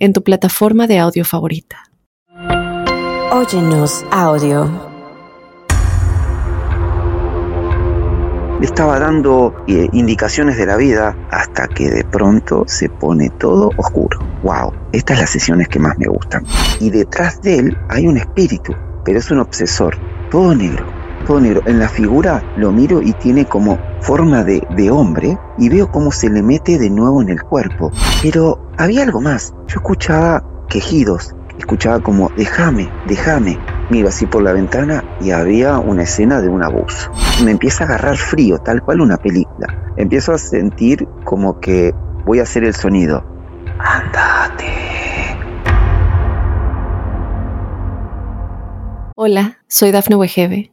en tu plataforma de audio favorita. Óyenos audio. estaba dando eh, indicaciones de la vida hasta que de pronto se pone todo oscuro. ¡Wow! Estas las sesiones que más me gustan. Y detrás de él hay un espíritu, pero es un obsesor, todo negro todo negro. En la figura lo miro y tiene como forma de, de, hombre y veo cómo se le mete de nuevo en el cuerpo. Pero había algo más. Yo escuchaba quejidos, escuchaba como déjame, déjame. Miro así por la ventana y había una escena de un abuso. Me empieza a agarrar frío, tal cual una película. Empiezo a sentir como que voy a hacer el sonido. Andate. Hola, soy Dafne Wegebe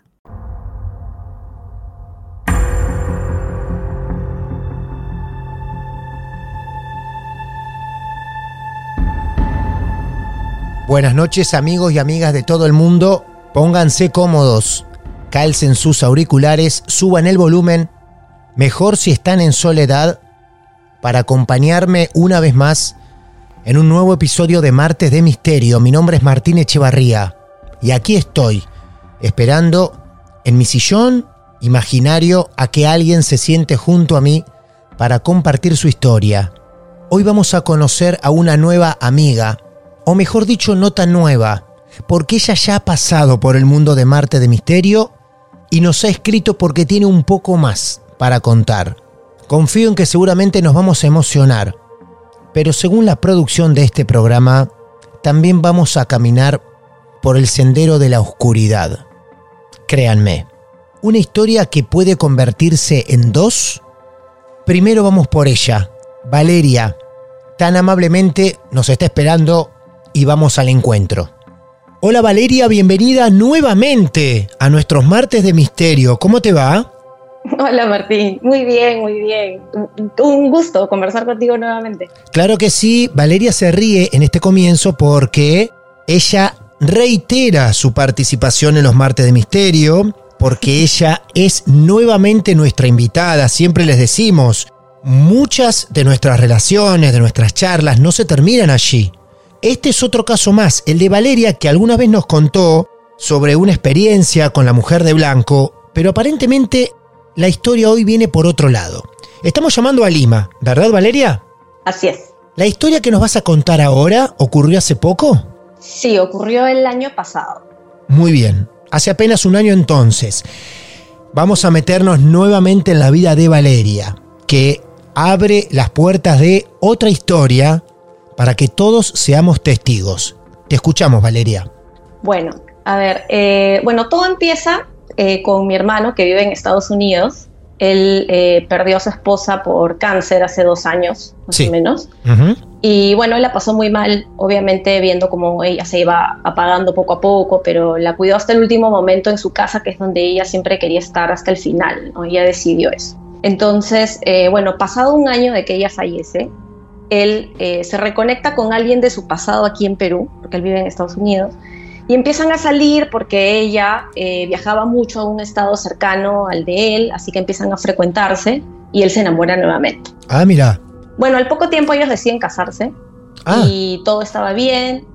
Buenas noches amigos y amigas de todo el mundo. Pónganse cómodos, calcen sus auriculares, suban el volumen. Mejor si están en soledad para acompañarme una vez más en un nuevo episodio de Martes de Misterio. Mi nombre es Martín Echevarría y aquí estoy, esperando en mi sillón imaginario a que alguien se siente junto a mí para compartir su historia. Hoy vamos a conocer a una nueva amiga o mejor dicho, no tan nueva, porque ella ya ha pasado por el mundo de Marte de Misterio y nos ha escrito porque tiene un poco más para contar. Confío en que seguramente nos vamos a emocionar, pero según la producción de este programa, también vamos a caminar por el sendero de la oscuridad. Créanme, una historia que puede convertirse en dos. Primero vamos por ella, Valeria. Tan amablemente nos está esperando y vamos al encuentro. Hola Valeria, bienvenida nuevamente a nuestros martes de misterio. ¿Cómo te va? Hola Martín, muy bien, muy bien. Un gusto conversar contigo nuevamente. Claro que sí, Valeria se ríe en este comienzo porque ella reitera su participación en los martes de misterio, porque ella es nuevamente nuestra invitada. Siempre les decimos, muchas de nuestras relaciones, de nuestras charlas, no se terminan allí. Este es otro caso más, el de Valeria, que alguna vez nos contó sobre una experiencia con la mujer de blanco, pero aparentemente la historia hoy viene por otro lado. Estamos llamando a Lima, ¿verdad Valeria? Así es. ¿La historia que nos vas a contar ahora ocurrió hace poco? Sí, ocurrió el año pasado. Muy bien, hace apenas un año entonces. Vamos a meternos nuevamente en la vida de Valeria, que abre las puertas de otra historia para que todos seamos testigos. Te escuchamos, Valeria. Bueno, a ver, eh, bueno, todo empieza eh, con mi hermano que vive en Estados Unidos. Él eh, perdió a su esposa por cáncer hace dos años, más o menos. Y bueno, él la pasó muy mal, obviamente viendo cómo ella se iba apagando poco a poco, pero la cuidó hasta el último momento en su casa, que es donde ella siempre quería estar hasta el final, ¿no? Ella decidió eso. Entonces, bueno, pasado un año de que ella fallece, él eh, se reconecta con alguien de su pasado aquí en Perú, porque él vive en Estados Unidos, y empiezan a salir porque ella eh, viajaba mucho a un estado cercano al de él, así que empiezan a frecuentarse y él se enamora nuevamente. Ah, mira. Bueno, al poco tiempo ellos deciden casarse ah. y todo estaba bien,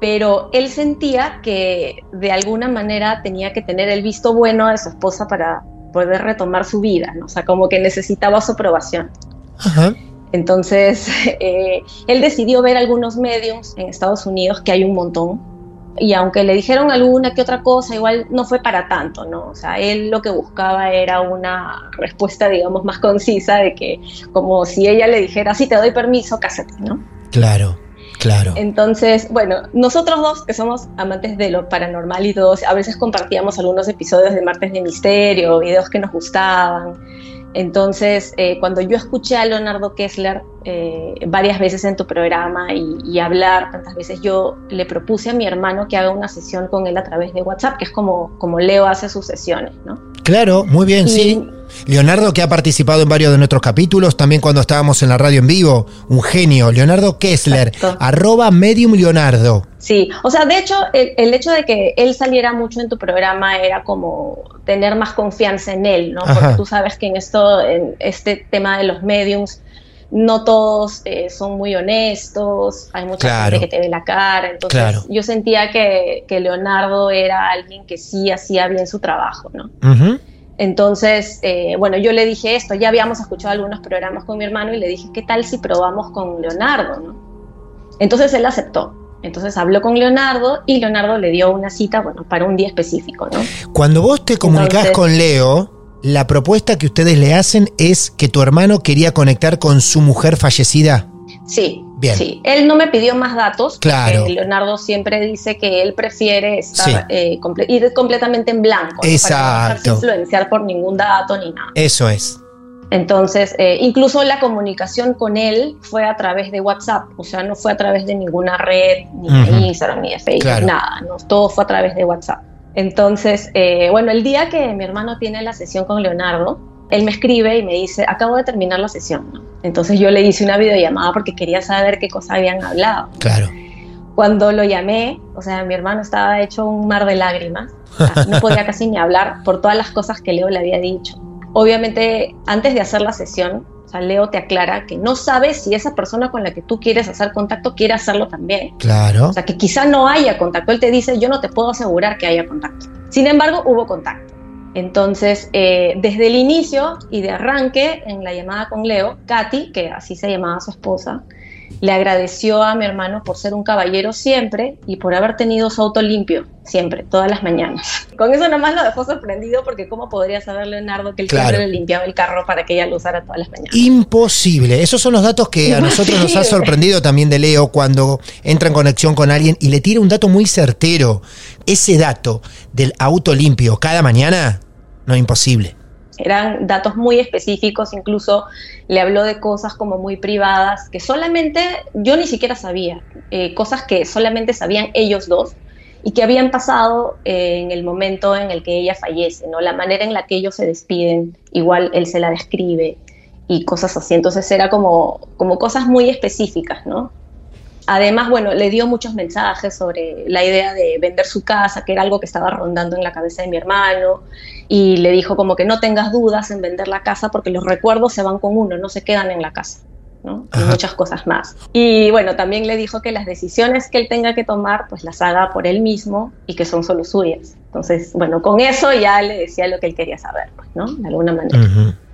pero él sentía que de alguna manera tenía que tener el visto bueno de su esposa para poder retomar su vida, ¿no? o sea, como que necesitaba su aprobación. Ajá. Entonces, eh, él decidió ver algunos medios en Estados Unidos, que hay un montón, y aunque le dijeron alguna que otra cosa, igual no fue para tanto, ¿no? O sea, él lo que buscaba era una respuesta, digamos, más concisa de que, como si ella le dijera, sí, te doy permiso, cásate, ¿no? Claro. Claro. Entonces, bueno, nosotros dos que somos amantes de lo paranormal y todos, a veces compartíamos algunos episodios de Martes de Misterio, videos que nos gustaban. Entonces, eh, cuando yo escuché a Leonardo Kessler eh, varias veces en tu programa y, hablar tantas veces, yo le propuse a mi hermano que haga una sesión con él a través de WhatsApp, que es como, como Leo hace sus sesiones, ¿no? Claro, muy bien, sí. Leonardo que ha participado en varios de nuestros capítulos, también cuando estábamos en la radio en vivo, un genio, Leonardo Kessler, arroba medium Leonardo. Sí, o sea, de hecho, el, hecho de que él saliera mucho en tu programa era como tener más confianza en él, ¿no? Porque tú sabes que en esto, en este tema de los mediums, no todos eh, son muy honestos, hay mucha gente que te ve la cara, entonces yo sentía que, Leonardo era alguien que sí hacía bien su trabajo, ¿no? Entonces, eh, bueno, yo le dije esto, ya habíamos escuchado algunos programas con mi hermano y le dije, ¿qué tal si probamos con Leonardo? ¿no? Entonces él aceptó. Entonces habló con Leonardo y Leonardo le dio una cita, bueno, para un día específico, ¿no? Cuando vos te comunicás con Leo, la propuesta que ustedes le hacen es que tu hermano quería conectar con su mujer fallecida. Sí, Sí, él no me pidió más datos. Claro. Leonardo siempre dice que él prefiere estar, eh, ir completamente en blanco. Exacto. Para no influenciar por ningún dato ni nada. Eso es. Entonces, eh, incluso la comunicación con él fue a través de WhatsApp, o sea, no fue a través de ninguna red, ni de Instagram, ni de Facebook, nada, ¿no? todo fue a través de WhatsApp. Entonces, eh, bueno, el día que mi hermano tiene la sesión con Leonardo, él me escribe y me dice, acabo de terminar la sesión. Entonces yo le hice una videollamada porque quería saber qué cosa habían hablado. Claro. Cuando lo llamé, o sea, mi hermano estaba hecho un mar de lágrimas. no podía casi ni hablar por todas las cosas que Leo le había dicho. Obviamente, antes de hacer la sesión, o sea, Leo te aclara que no sabe si esa persona con la que tú quieres hacer contacto quiere hacerlo también. Claro. O sea, que quizá no haya contacto. Él te dice, yo no te puedo asegurar que haya contacto. Sin embargo, hubo contacto. Entonces, eh, desde el inicio y de arranque, en la llamada con Leo, Katy, que así se llamaba su esposa, le agradeció a mi hermano por ser un caballero siempre y por haber tenido su auto limpio siempre, todas las mañanas. Con eso nomás lo dejó sorprendido porque cómo podría saber Leonardo que él siempre le limpiaba el carro para que ella lo usara todas las mañanas. Imposible. Esos son los datos que a nosotros nos ha sorprendido también de Leo cuando entra en conexión con alguien y le tira un dato muy certero. Ese dato del auto limpio cada mañana, no es imposible eran datos muy específicos, incluso le habló de cosas como muy privadas que solamente yo ni siquiera sabía, eh, cosas que solamente sabían ellos dos y que habían pasado eh, en el momento en el que ella fallece, ¿no? La manera en la que ellos se despiden, igual él se la describe y cosas así, entonces era como, como cosas muy específicas, ¿no? Además, bueno, le dio muchos mensajes sobre la idea de vender su casa, que era algo que estaba rondando en la cabeza de mi hermano, y le dijo como que no tengas dudas en vender la casa porque los recuerdos se van con uno, no se quedan en la casa. ¿no? Y muchas cosas más. Y bueno, también le dijo que las decisiones que él tenga que tomar, pues las haga por él mismo y que son solo suyas. Entonces, bueno, con eso ya le decía lo que él quería saber, pues, ¿no? De alguna manera.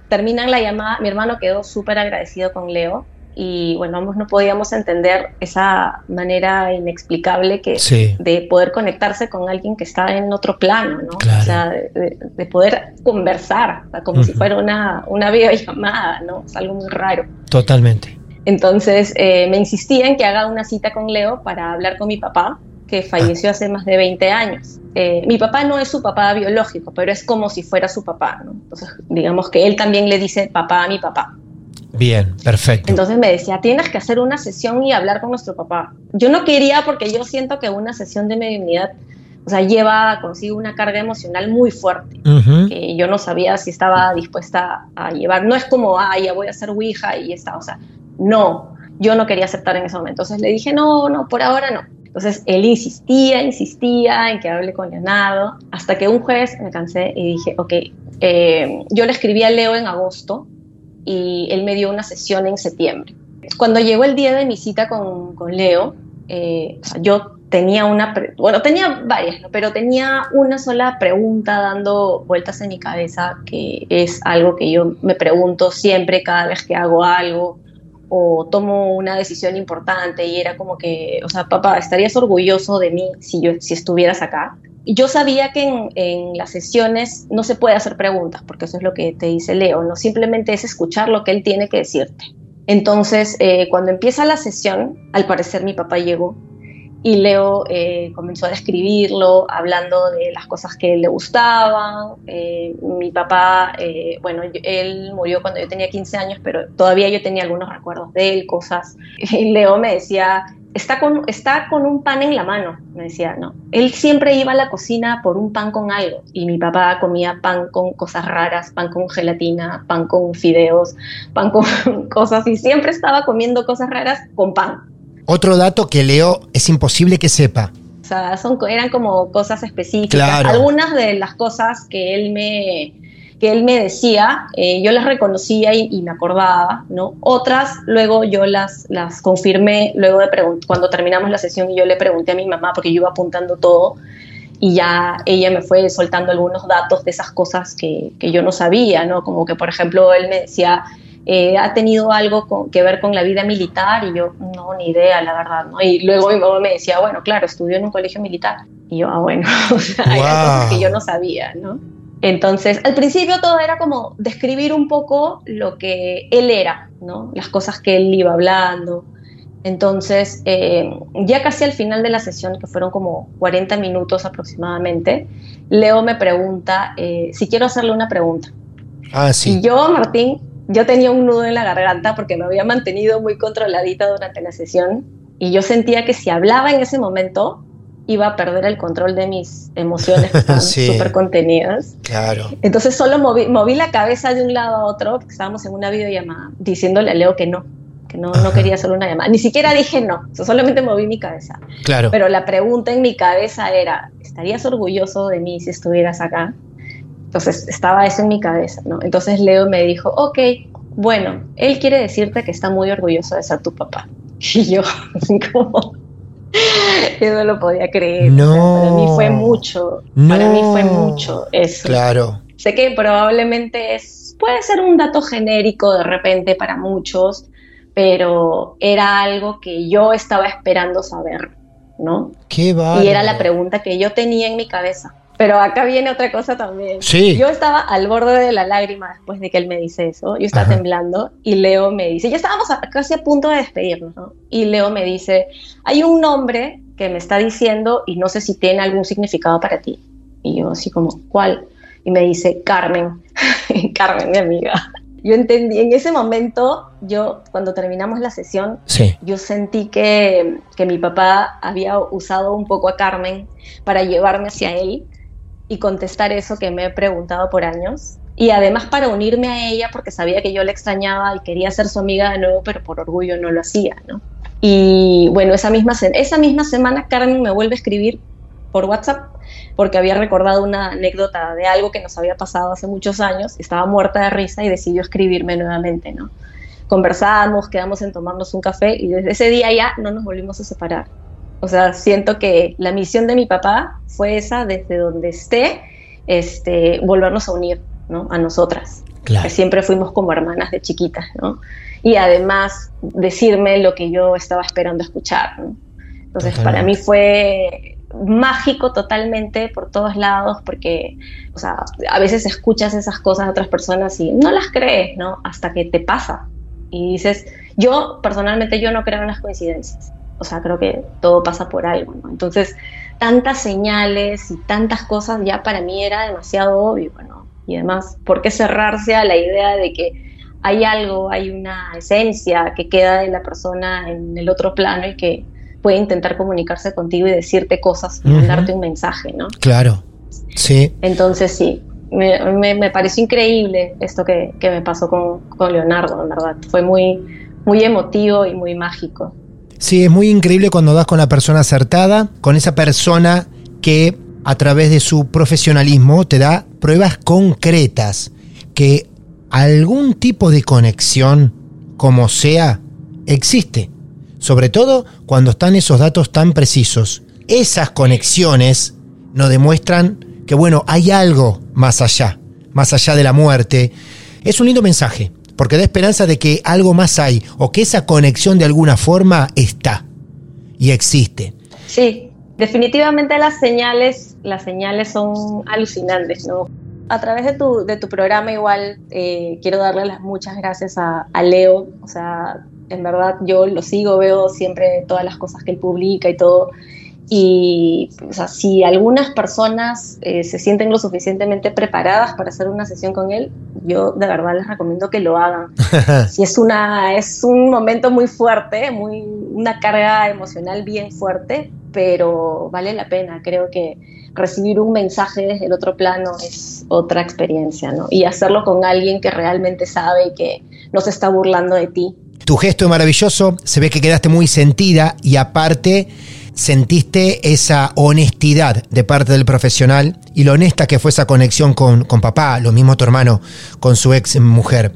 Terminan la llamada, mi hermano quedó súper agradecido con Leo y bueno, ambos no podíamos entender esa manera inexplicable que de poder conectarse con alguien que está en otro plano, ¿no? O sea, de, poder conversar, como si fuera una, una videollamada, ¿no? Es algo muy raro. Totalmente. Entonces eh, me insistía en que haga una cita con Leo para hablar con mi papá, que falleció hace más de 20 años. Eh, mi papá no es su papá biológico, pero es como si fuera su papá, ¿no? Entonces, digamos que él también le dice papá a mi papá. Bien, perfecto. Entonces me decía, tienes que hacer una sesión y hablar con nuestro papá. Yo no quería porque yo siento que una sesión de mediunidad, o sea, lleva consigo una carga emocional muy fuerte, que yo no sabía si estaba dispuesta a llevar. No es como, ah, ya voy a hacer Ouija y está, o sea, no, yo no quería aceptar en ese momento. Entonces le dije, no, no, por ahora no. Entonces él insistía, insistía en que hable con Leonardo, hasta que un jueves me cansé y dije, ok, eh, yo le escribí a Leo en agosto y él me dio una sesión en septiembre. Cuando llegó el día de mi cita con, con Leo, eh, yo tenía una, bueno, tenía varias, pero tenía una sola pregunta dando vueltas en mi cabeza, que es algo que yo me pregunto siempre cada vez que hago algo o tomo una decisión importante y era como que, o sea, papá, ¿estarías orgulloso de mí si, yo, si estuvieras acá? yo sabía que en, las sesiones no se puede hacer preguntas, porque eso es lo que te dice Leo, no simplemente es escuchar lo que él tiene que decirte. Entonces, eh, cuando empieza la sesión, al parecer mi papá llegó y Leo eh, comenzó a describirlo, hablando de las cosas que le gustaban. Eh, mi papá, bueno, él murió cuando yo tenía 15 años, pero todavía yo tenía algunos recuerdos de él, cosas. Y Leo me decía, está con, está con un pan en la mano, me decía, no. Él siempre iba a la cocina por un pan con algo y mi papá comía pan con cosas raras, pan con gelatina, pan con fideos, pan con cosas y siempre estaba comiendo cosas raras con pan. Otro dato que Leo es imposible que sepa. O sea, son, eran como cosas específicas. Algunas de las cosas que él me, que él me decía, eh, yo las reconocía y, me acordaba, ¿no? Otras luego yo las, las confirmé luego de cuando terminamos la sesión y yo le pregunté a mi mamá porque yo iba apuntando todo y ya ella me fue soltando algunos datos de esas cosas que, que yo no sabía, ¿no? Como que, por ejemplo, él me decía, eh, ¿ha tenido algo que ver con la vida militar? Y yo, no, ni idea, la verdad, ¿no? Y luego mi mamá me decía, bueno, claro, estudió en un colegio militar. Y yo, ah, bueno, o sea, cosas que yo no sabía, ¿no? Entonces, al principio todo era como describir un poco lo que él era, ¿no? Las cosas que él iba hablando. Entonces, eh, ya casi al final de la sesión, que fueron como 40 minutos aproximadamente, Leo me pregunta eh, si quiero hacerle una pregunta. Ah, sí. Y yo, Martín, yo tenía un nudo en la garganta porque me había mantenido muy controladita durante la sesión y yo sentía que si hablaba en ese momento, iba a perder el control de mis emociones súper contenidas. Claro. Entonces solo moví, moví, la cabeza de un lado a otro, porque estábamos en una videollamada, diciéndole a Leo que no, que no, no quería hacer una llamada. Ni siquiera dije no, solamente moví mi cabeza. Claro. Pero la pregunta en mi cabeza era, ¿estarías orgulloso de mí si estuvieras acá? Entonces estaba eso en mi cabeza, ¿no? Entonces Leo me dijo, ok, bueno, él quiere decirte que está muy orgulloso de ser tu papá. Y yo, como yo no lo podía creer. No. para mí fue mucho. Para mí fue mucho eso. Claro. Sé que probablemente es, puede ser un dato genérico de repente para muchos, pero era algo que yo estaba esperando saber, ¿no? Qué Y era la pregunta que yo tenía en mi cabeza. Pero acá viene otra cosa también. Sí. Yo estaba al borde de la lágrima después de que él me dice eso. Yo estaba temblando y Leo me dice, ya estábamos casi a punto de despedirnos, ¿no? Y Leo me dice, hay un nombre que me está diciendo y no sé si tiene algún significado para ti. Y yo así como, ¿cuál? Y me dice, Carmen. Carmen, mi amiga. Yo entendí, en ese momento, yo cuando terminamos la sesión, yo sentí que, que mi papá había usado un poco a Carmen para llevarme hacia él y contestar eso que me he preguntado por años. Y además para unirme a ella porque sabía que yo la extrañaba y quería ser su amiga de nuevo, pero por orgullo no lo hacía, ¿no? Y bueno, esa misma, esa misma semana Carmen me vuelve a escribir por WhatsApp porque había recordado una anécdota de algo que nos había pasado hace muchos años, estaba muerta de risa y decidió escribirme nuevamente, ¿no? Conversamos, quedamos en tomarnos un café y desde ese día ya no nos volvimos a separar. O sea, siento que la misión de mi papá fue esa, desde donde esté, este, volvernos a unir, ¿no? A nosotras. Que siempre fuimos como hermanas de chiquitas, ¿no? Y además decirme lo que yo estaba esperando escuchar, ¿no? Entonces, para mí fue mágico totalmente por todos lados, porque, o sea, a veces escuchas esas cosas de otras personas y no las crees, ¿no? Hasta que te pasa. Y dices, yo personalmente yo no creo en las coincidencias o sea, creo que todo pasa por algo, ¿no? Entonces, tantas señales y tantas cosas ya para mí era demasiado obvio, ¿no? Y además, ¿por qué cerrarse a la idea de que hay algo, hay una esencia que queda de la persona en el otro plano y que puede intentar comunicarse contigo y decirte cosas y darte un mensaje, ¿no? Claro, sí. Entonces, sí, me, me, pareció increíble esto que, que me pasó con, con Leonardo, en verdad. Fue muy, muy emotivo y muy mágico. Sí, es muy increíble cuando das con la persona acertada, con esa persona que a través de su profesionalismo te da pruebas concretas que algún tipo de conexión, como sea, existe. Sobre todo cuando están esos datos tan precisos. Esas conexiones nos demuestran que, bueno, hay algo más allá, más allá de la muerte. Es un lindo mensaje porque da esperanza de que algo más hay o que esa conexión de alguna forma está y existe. Sí, definitivamente las señales, las señales son alucinantes, ¿no? A través de tu, de tu programa igual eh, quiero darle las muchas gracias a, a Leo, o sea, en verdad yo lo sigo, veo siempre todas las cosas que él publica y todo. Y o sea, si algunas personas eh, se sienten lo suficientemente preparadas para hacer una sesión con él, yo de verdad les recomiendo que lo hagan. si es, una, es un momento muy fuerte, muy, una carga emocional bien fuerte, pero vale la pena. Creo que recibir un mensaje desde el otro plano es otra experiencia, ¿no? Y hacerlo con alguien que realmente sabe y que no se está burlando de ti. Tu gesto es maravilloso, se ve que quedaste muy sentida y aparte sentiste esa honestidad de parte del profesional y lo honesta que fue esa conexión con, con papá, lo mismo tu hermano, con su ex mujer.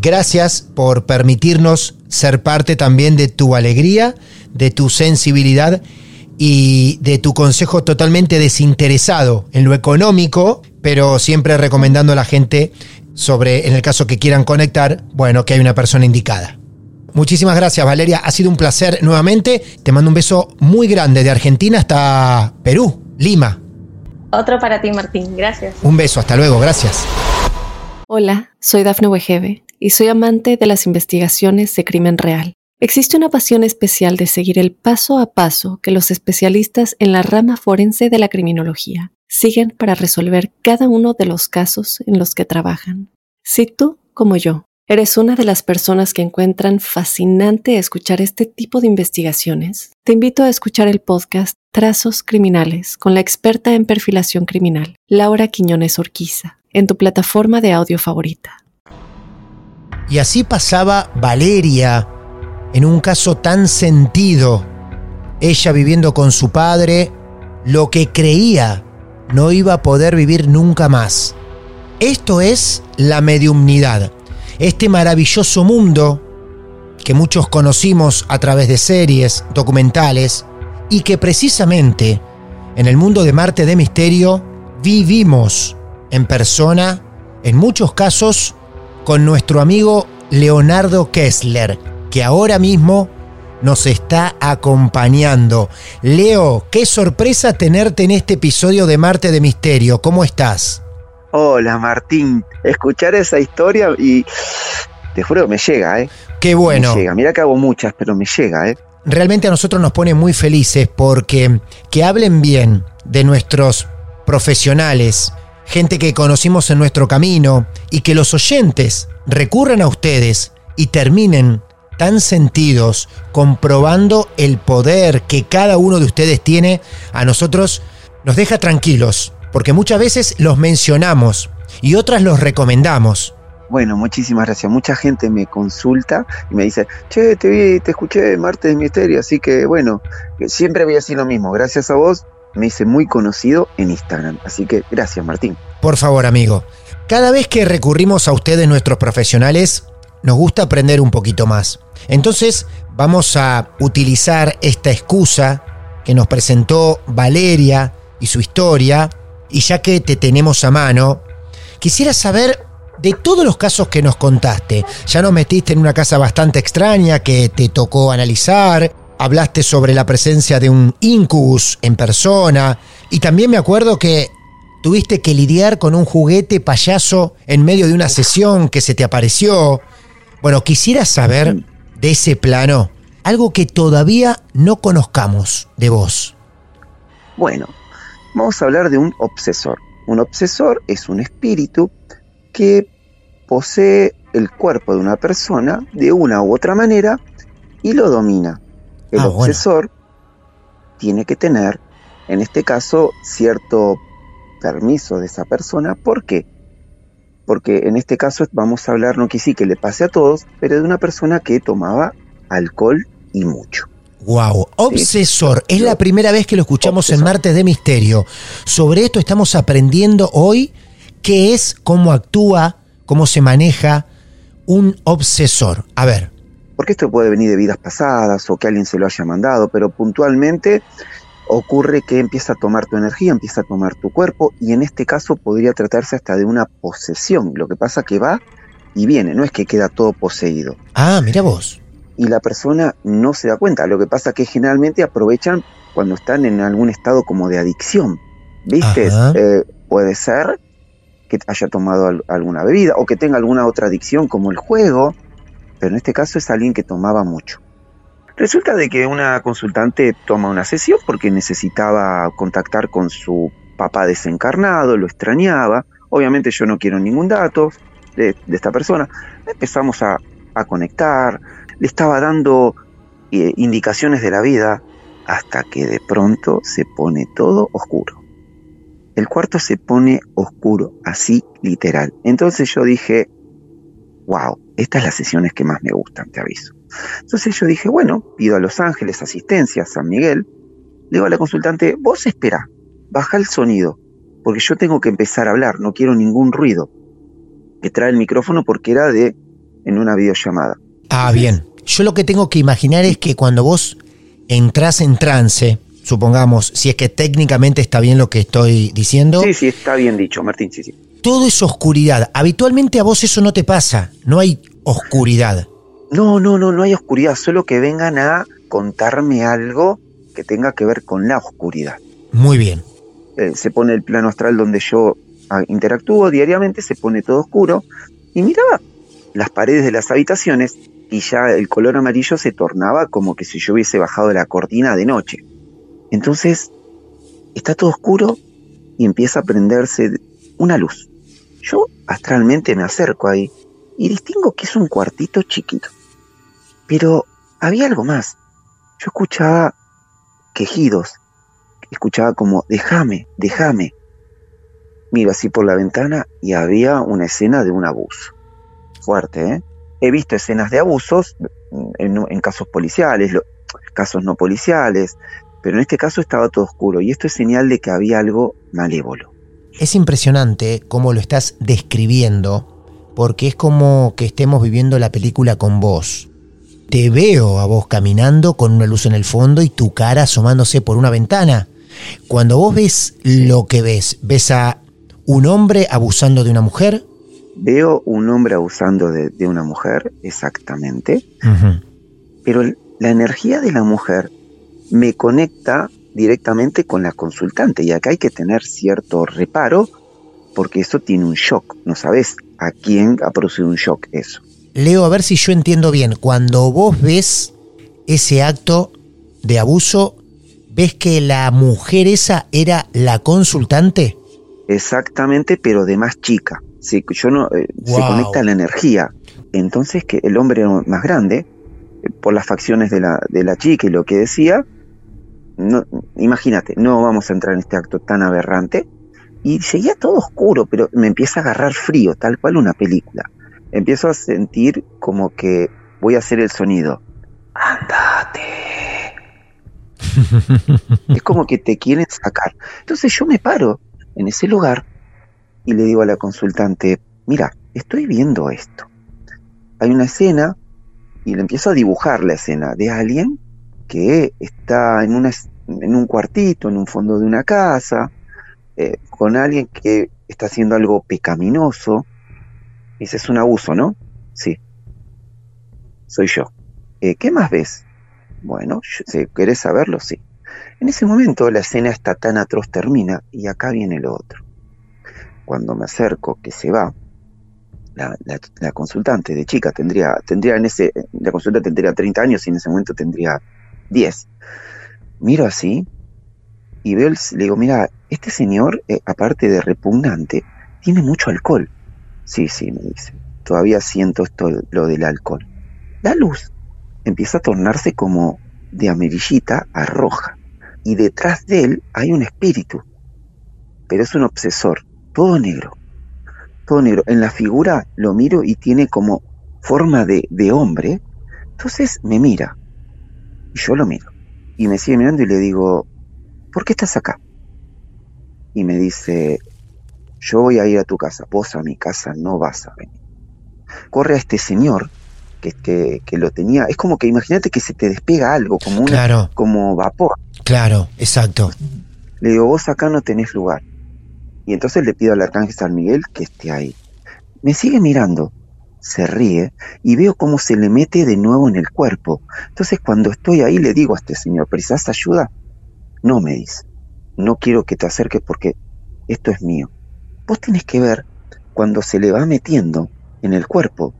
Gracias por permitirnos ser parte también de tu alegría, de tu sensibilidad y de tu consejo totalmente desinteresado en lo económico, pero siempre recomendando a la gente sobre, en el caso que quieran conectar, bueno, que hay una persona indicada. Muchísimas gracias, Valeria. Ha sido un placer nuevamente. Te mando un beso muy grande de Argentina hasta Perú, Lima. Otro para ti, Martín. Gracias. Un beso, hasta luego. Gracias. Hola, soy Dafne Wegebe y soy amante de las investigaciones de crimen real. Existe una pasión especial de seguir el paso a paso que los especialistas en la rama forense de la criminología siguen para resolver cada uno de los casos en los que trabajan. Si tú, como yo, ¿Eres una de las personas que encuentran fascinante escuchar este tipo de investigaciones? Te invito a escuchar el podcast Trazos Criminales con la experta en perfilación criminal, Laura Quiñones Orquiza, en tu plataforma de audio favorita. Y así pasaba Valeria en un caso tan sentido, ella viviendo con su padre lo que creía no iba a poder vivir nunca más. Esto es la mediumnidad este maravilloso mundo que muchos conocimos a través de series, documentales, y que precisamente en el mundo de Marte de Misterio vivimos en persona, en muchos casos, con nuestro amigo Leonardo Kessler, que ahora mismo nos está acompañando. Leo, qué sorpresa tenerte en este episodio de Marte de Misterio. ¿Cómo estás? Hola Martín, escuchar esa historia y te juro que me llega, ¿eh? Qué bueno. Me llega, mira que hago muchas, pero me llega, ¿eh? Realmente a nosotros nos pone muy felices porque que hablen bien de nuestros profesionales, gente que conocimos en nuestro camino y que los oyentes recurran a ustedes y terminen tan sentidos comprobando el poder que cada uno de ustedes tiene, a nosotros nos deja tranquilos porque muchas veces los mencionamos y otras los recomendamos. Bueno, muchísimas gracias. Mucha gente me consulta y me dice, che, te vi, te escuché Martes de Misterio, así que bueno, siempre voy a decir lo mismo. Gracias a vos me hice muy conocido en Instagram. Así que gracias, Martín. Por favor, amigo. Cada vez que recurrimos a ustedes, nuestros profesionales, nos gusta aprender un poquito más. Entonces, vamos a utilizar esta excusa que nos presentó Valeria y su historia y ya que te tenemos a mano, quisiera saber de todos los casos que nos contaste. Ya nos metiste en una casa bastante extraña que te tocó analizar, hablaste sobre la presencia de un incubus en persona y también me acuerdo que tuviste que lidiar con un juguete payaso en medio de una sesión que se te apareció. Bueno, quisiera saber de ese plano algo que todavía no conozcamos de vos. Bueno, vamos a hablar de un obsesor. Un obsesor es un espíritu que posee el cuerpo de una persona de una u otra manera y lo domina. El ah, obsesor tiene que tener, en este caso, cierto permiso de esa persona. ¿Por qué? Porque en este caso vamos a hablar, no quisí que le pase a todos, pero de una persona que tomaba alcohol y mucho. Wow, obsesor, es la primera vez que lo escuchamos en Martes de Misterio. Sobre esto estamos aprendiendo hoy qué es, cómo actúa, cómo se maneja un obsesor. A ver. Porque esto puede venir de vidas pasadas o que alguien se lo haya mandado, pero puntualmente ocurre que empieza a tomar tu energía, empieza a tomar tu cuerpo y en este caso podría tratarse hasta de una posesión. Lo que pasa que va y viene, no es que queda todo poseído. Ah, mira vos. Y la persona no se da cuenta. Lo que pasa es que generalmente aprovechan cuando están en algún estado como de adicción. ¿Viste? Eh, puede ser que haya tomado alguna bebida o que tenga alguna otra adicción como el juego, pero en este caso es alguien que tomaba mucho. Resulta de que una consultante toma una sesión porque necesitaba contactar con su papá desencarnado, lo extrañaba. Obviamente yo no quiero ningún dato de, esta persona. Empezamos a, conectar, le estaba dando eh, indicaciones de la vida hasta que de pronto se pone todo oscuro el cuarto se pone oscuro, así literal. Entonces yo dije, wow, estas son las sesiones que más me gustan, te aviso. Entonces yo dije, bueno, pido a Los Ángeles asistencia, San Miguel. Le digo a la consultante, vos espera, baja el sonido, porque yo tengo que empezar a hablar, no quiero ningún ruido. Que trae el micrófono porque era de en una videollamada. Ah, bien. Yo lo que tengo que imaginar es que cuando vos entras en trance, supongamos, si es que técnicamente está bien lo que estoy diciendo. Sí, sí, está bien dicho, Martín, sí, sí. Todo es oscuridad. Habitualmente a vos eso no te pasa, no hay oscuridad. No, no, no, no hay oscuridad, solo que vengan a contarme algo que tenga que ver con la oscuridad. Muy bien. Eh, se pone el plano astral donde yo ah, interactúo diariamente, se pone todo oscuro y miraba las paredes de las habitaciones y ya el color amarillo se tornaba como que si yo hubiese bajado la cortina de noche. Entonces, está todo oscuro y empieza a prenderse una luz. Yo astralmente me acerco ahí y distingo que es un cuartito chiquito. Pero había algo más. Yo escuchaba quejidos, escuchaba como, déjame, déjame. Miro así por la ventana y había una escena de un abuso. Fuerte, ¿eh? He visto escenas de abusos en, casos policiales, casos no policiales, pero en este caso estaba todo oscuro y esto es señal de que había algo malévolo. Es impresionante cómo lo estás describiendo, porque es como que estemos viviendo la película con vos. Te veo a vos caminando con una luz en el fondo y tu cara asomándose por una ventana. Cuando vos ves lo que ves, ¿ves a un hombre abusando de una mujer? Veo un hombre abusando de, una mujer, exactamente. Pero la energía de la mujer me conecta directamente con la consultante y acá hay que tener cierto reparo porque eso tiene un shock, no sabes a quién ha producido un shock eso. Leo, a ver si yo entiendo bien, cuando vos ves ese acto de abuso, ¿ves que la mujer esa era la consultante? Exactamente, pero de más chica. Sí, yo no, eh, Se conecta la energía. Entonces que el hombre más grande, eh, por las facciones de la, de la chica y lo que decía, no, imagínate, no vamos a entrar en este acto tan aberrante. Y seguía todo oscuro, pero me empieza a agarrar frío, tal cual una película. Empiezo a sentir como que voy a hacer el sonido. Andate. es como que te quieren sacar. Entonces yo me paro en ese lugar y le digo a la consultante, mira, estoy viendo esto. Hay una escena y le empiezo a dibujar la escena de alguien que está en, una, en un cuartito, en un fondo de una casa, eh, con alguien que está haciendo algo pecaminoso. Dice, es un abuso, ¿no? Sí. Soy yo. Eh, ¿Qué más ves? Bueno, si querés saberlo, sí. En ese momento la escena está tan atroz termina y acá viene lo otro. Cuando me acerco, que se va, la, la, consultante de chica tendría, tendría en ese, la consultante tendría 30 años y en ese momento tendría 10. Miro así y veo, le digo, mira, este señor, eh, aparte de repugnante, tiene mucho alcohol. Sí, sí, me dice. Todavía siento esto, lo del alcohol. La luz empieza a tornarse como de amarillita a roja. Y detrás de él hay un espíritu. Pero es un obsesor, todo negro. Todo negro. En la figura lo miro y tiene como forma de, de hombre. Entonces me mira. Y yo lo miro. Y me sigue mirando y le digo, ¿por qué estás acá? Y me dice, yo voy a ir a tu casa, vos a mi casa no vas a venir. Corre a este señor que, que, que lo tenía, es como que imagínate que se te despega algo, como, una, como vapor. Claro, exacto. Le digo, vos acá no tenés lugar. Y entonces le pido al arcángel San Miguel que esté ahí. Me sigue mirando se ríe y veo cómo se le mete de nuevo en el cuerpo. Entonces cuando estoy ahí le digo a este señor, ¿precisas ayuda? No, me dice, no quiero que te acerques porque esto es mío. Vos tenés que ver cuando se le va metiendo en el cuerpo,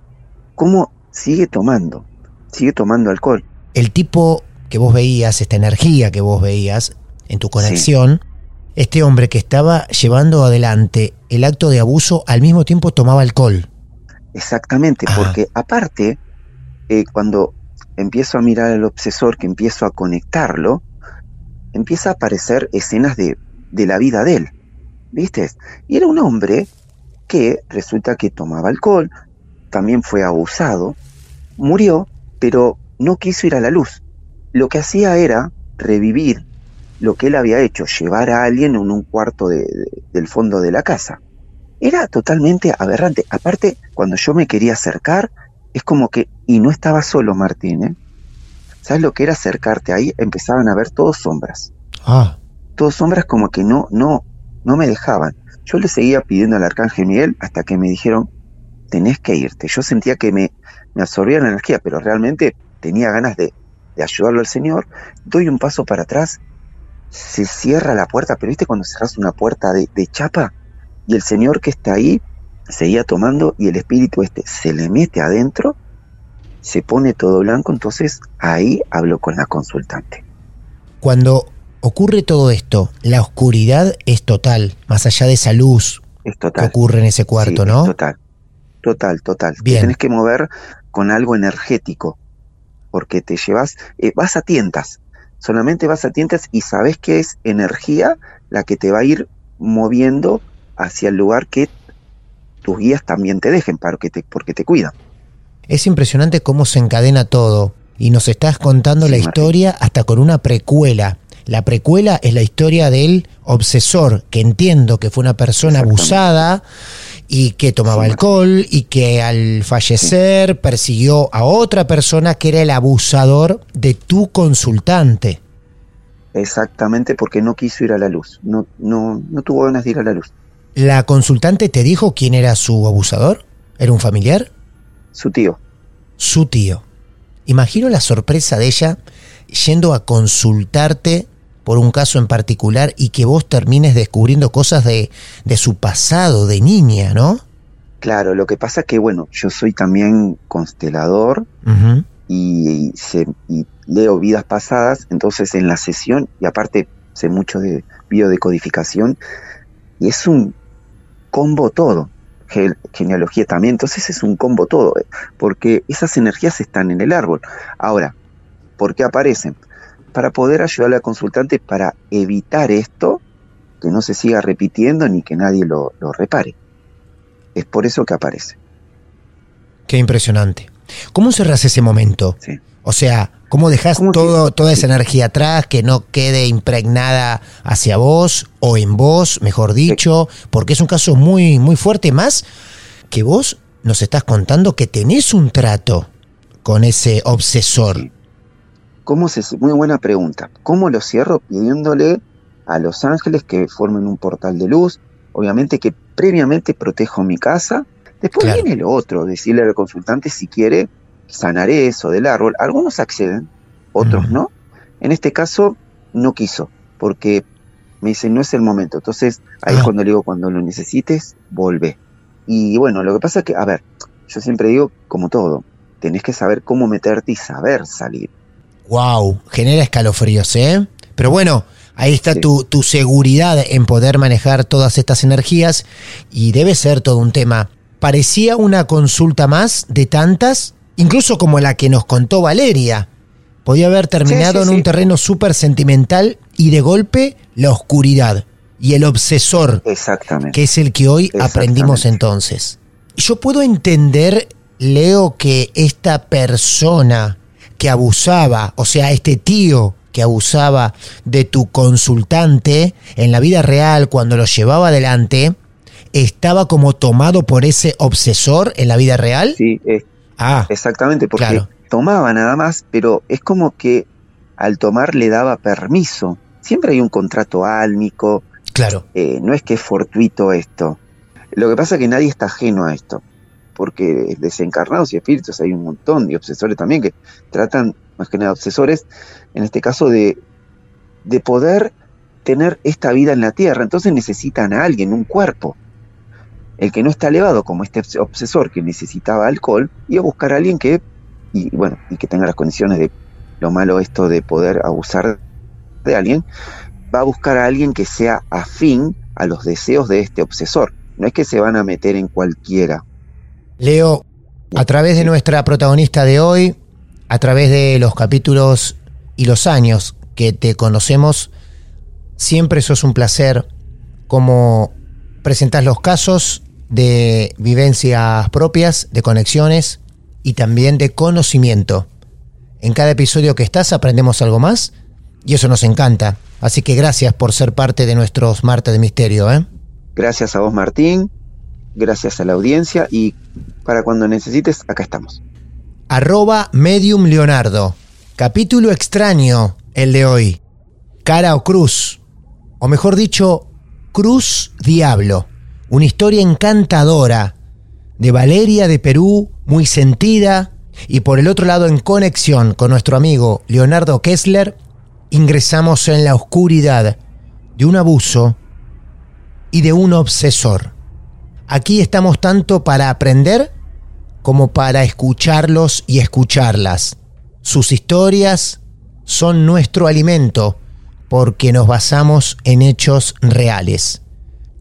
cómo sigue tomando, sigue tomando alcohol. El tipo que vos veías, esta energía que vos veías en tu conexión, este hombre que estaba llevando adelante el acto de abuso al mismo tiempo tomaba alcohol. Exactamente, porque aparte, eh, cuando empiezo a mirar al obsesor, que empiezo a conectarlo, empieza a aparecer escenas de, de la vida de él. ¿Viste? Y era un hombre que resulta que tomaba alcohol, también fue abusado, murió, pero no quiso ir a la luz. Lo que hacía era revivir lo que él había hecho, llevar a alguien en un cuarto del fondo de la casa. Era totalmente aberrante. Aparte, cuando yo me quería acercar, es como que, y no estaba solo Martín, ¿eh? ¿Sabes lo que era acercarte ahí? Empezaban a ver todos sombras. Ah. Todos sombras como que no, no, no me dejaban. Yo le seguía pidiendo al arcángel Miguel hasta que me dijeron, tenés que irte. Yo sentía que me, me absorbía la energía, pero realmente tenía ganas de, de ayudarlo al Señor. Doy un paso para atrás, se cierra la puerta, pero viste cuando cerras una puerta de, de chapa, y el señor que está ahí seguía tomando y el espíritu este se le mete adentro, se pone todo blanco, entonces ahí hablo con la consultante. Cuando ocurre todo esto, la oscuridad es total, más allá de esa luz es total. que ocurre en ese cuarto, ¿no? total, total, total. Bien. Te tenés que mover con algo energético, porque te llevas, eh, vas a tientas, solamente vas a tientas y sabes que es energía la que te va a ir moviendo hacia el lugar que tus guías también te dejen para que te, porque te cuidan. Es impresionante cómo se encadena todo y nos estás contando Sí, la Martín. historia hasta con una precuela. La precuela es la historia del obsesor, que entiendo que fue una persona abusada y que tomaba alcohol y que al fallecer persiguió a otra persona que era el abusador de tu consultante. Exactamente porque no quiso ir a la luz, no, no, no tuvo ganas de ir a la luz. ¿La consultante te dijo quién era su abusador? ¿Era un familiar? Su tío, su tío. Imagino la sorpresa de ella yendo a consultarte por un caso en particular y que vos termines descubriendo cosas de, de su pasado, de niña, ¿no? claro, lo que pasa es que bueno, yo soy también constelador y, se- y leo vidas pasadas, entonces en la sesión, y aparte sé mucho de biodecodificación, y es un combo todo, ge- genealogía también, entonces es un combo todo, eh, porque esas energías están en el árbol. Ahora, ¿por qué aparecen? Para poder ayudar a la consultante para evitar esto, que no se siga repitiendo ni que nadie lo, lo repare. Es por eso que aparece. Qué impresionante. ¿Cómo cerrás ese momento? Sí. O sea, ¿cómo dejás ¿Cómo que- todo, toda esa energía atrás que no quede impregnada hacia vos o en vos, mejor dicho? Porque es un caso muy, muy fuerte, más que vos nos estás contando que tenés un trato con ese obsesor. ¿Cómo se, muy buena pregunta. ¿Cómo lo cierro? Pidiéndole a los ángeles que formen un portal de luz. Obviamente que previamente protejo mi casa. Después Claro. viene lo otro, decirle al consultante si quiere sanaré eso del árbol. Algunos acceden, otros no. En este caso no quiso, porque me dice no es el momento. Entonces ahí Ah. es cuando le digo, cuando lo necesites, volvé. Y bueno, lo que pasa es que, a ver, yo siempre digo, como todo, tenés que saber cómo meterte y saber salir. Wow, genera escalofríos, ¿eh? Pero bueno, ahí está Sí. tu, tu seguridad en poder manejar todas estas energías y debe ser todo un tema. Parecía una consulta más de tantas, incluso como la que nos contó Valeria. Podía haber terminado Sí, sí, en un terreno súper sentimental y de golpe la oscuridad y el obsesor, Exactamente. que es el que hoy aprendimos entonces. Yo puedo entender, Leo, que esta persona que abusaba, o sea, este tío que abusaba de tu consultante en la vida real cuando lo llevaba adelante, estaba como tomado por ese obsesor en la vida real. Sí, Ah, exactamente, porque Claro. tomaba nada más, pero es como que al tomar le daba permiso. Siempre hay un contrato álmico, claro. eh, no es que es fortuito esto. Lo que pasa es que nadie está ajeno a esto. Porque desencarnados y espíritus hay un montón, y obsesores también que tratan, más que nada obsesores, en este caso de, de poder tener esta vida en la tierra, entonces necesitan a alguien, un cuerpo. El que no está elevado, como este obsesor que necesitaba alcohol, iba a buscar a alguien que, y bueno, y que tenga las condiciones de lo malo esto de poder abusar de alguien, va a buscar a alguien que sea afín a los deseos de este obsesor. No es que se van a meter en cualquiera. Leo, a través de nuestra protagonista de hoy, a través de los capítulos y los años que te conocemos, siempre sos un placer como presentas los casos de vivencias propias, de conexiones y también de conocimiento. En cada episodio que estás aprendemos algo más y eso nos encanta. Así que gracias por ser parte de nuestros Martes de Misterio. ¿eh? Gracias a vos Martín, gracias a la audiencia y para cuando necesites, acá estamos. Arroba Medium Leonardo. Capítulo extraño, el de hoy. Cara o cruz. O mejor dicho, Cruz Diablo. Una historia encantadora de Valeria de Perú, muy sentida. Y por el otro lado, en conexión con nuestro amigo Leonardo Kessler, ingresamos en la oscuridad de un abuso y de un obsesor. Aquí estamos tanto para aprender como para escucharlos y escucharlas. Sus historias son nuestro alimento porque nos basamos en hechos reales.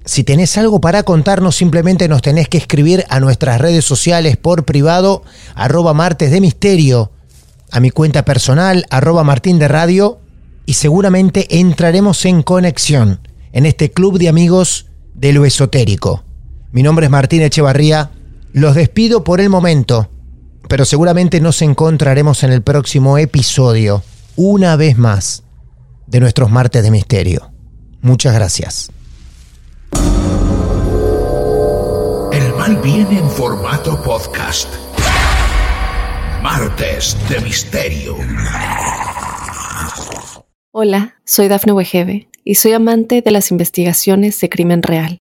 Si tenés algo para contarnos, simplemente nos tenés que escribir a nuestras redes sociales por privado, arroba martes de misterio, a mi cuenta personal, arroba martín de radio, y seguramente entraremos en conexión en este club de amigos de lo esotérico. Mi nombre es Martín Echevarría. Los despido por el momento, pero seguramente nos encontraremos en el próximo episodio, una vez más, de nuestros martes de misterio. Muchas gracias. El mal viene en formato podcast. Martes de misterio. Hola, soy Dafne Wegebe y soy amante de las investigaciones de crimen real.